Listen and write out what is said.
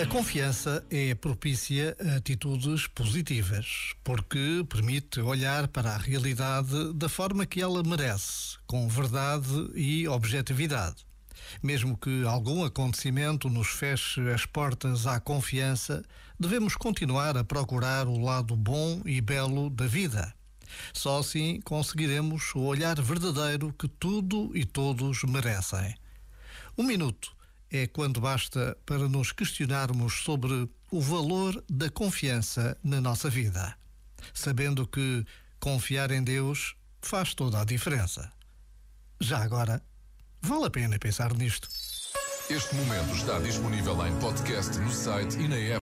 A confiança é propícia a atitudes positivas, porque permite olhar para a realidade da forma que ela merece, com verdade e objetividade. Mesmo que algum acontecimento nos feche as portas à confiança, devemos continuar a procurar o lado bom e belo da vida. Só assim conseguiremos o olhar verdadeiro que tudo e todos merecem. Um minuto é quando basta para nos questionarmos sobre o valor da confiança na nossa vida, sabendo que confiar em Deus faz toda a diferença. Já agora, vale a pena pensar nisto. Este momento está disponível em podcast no site e na app.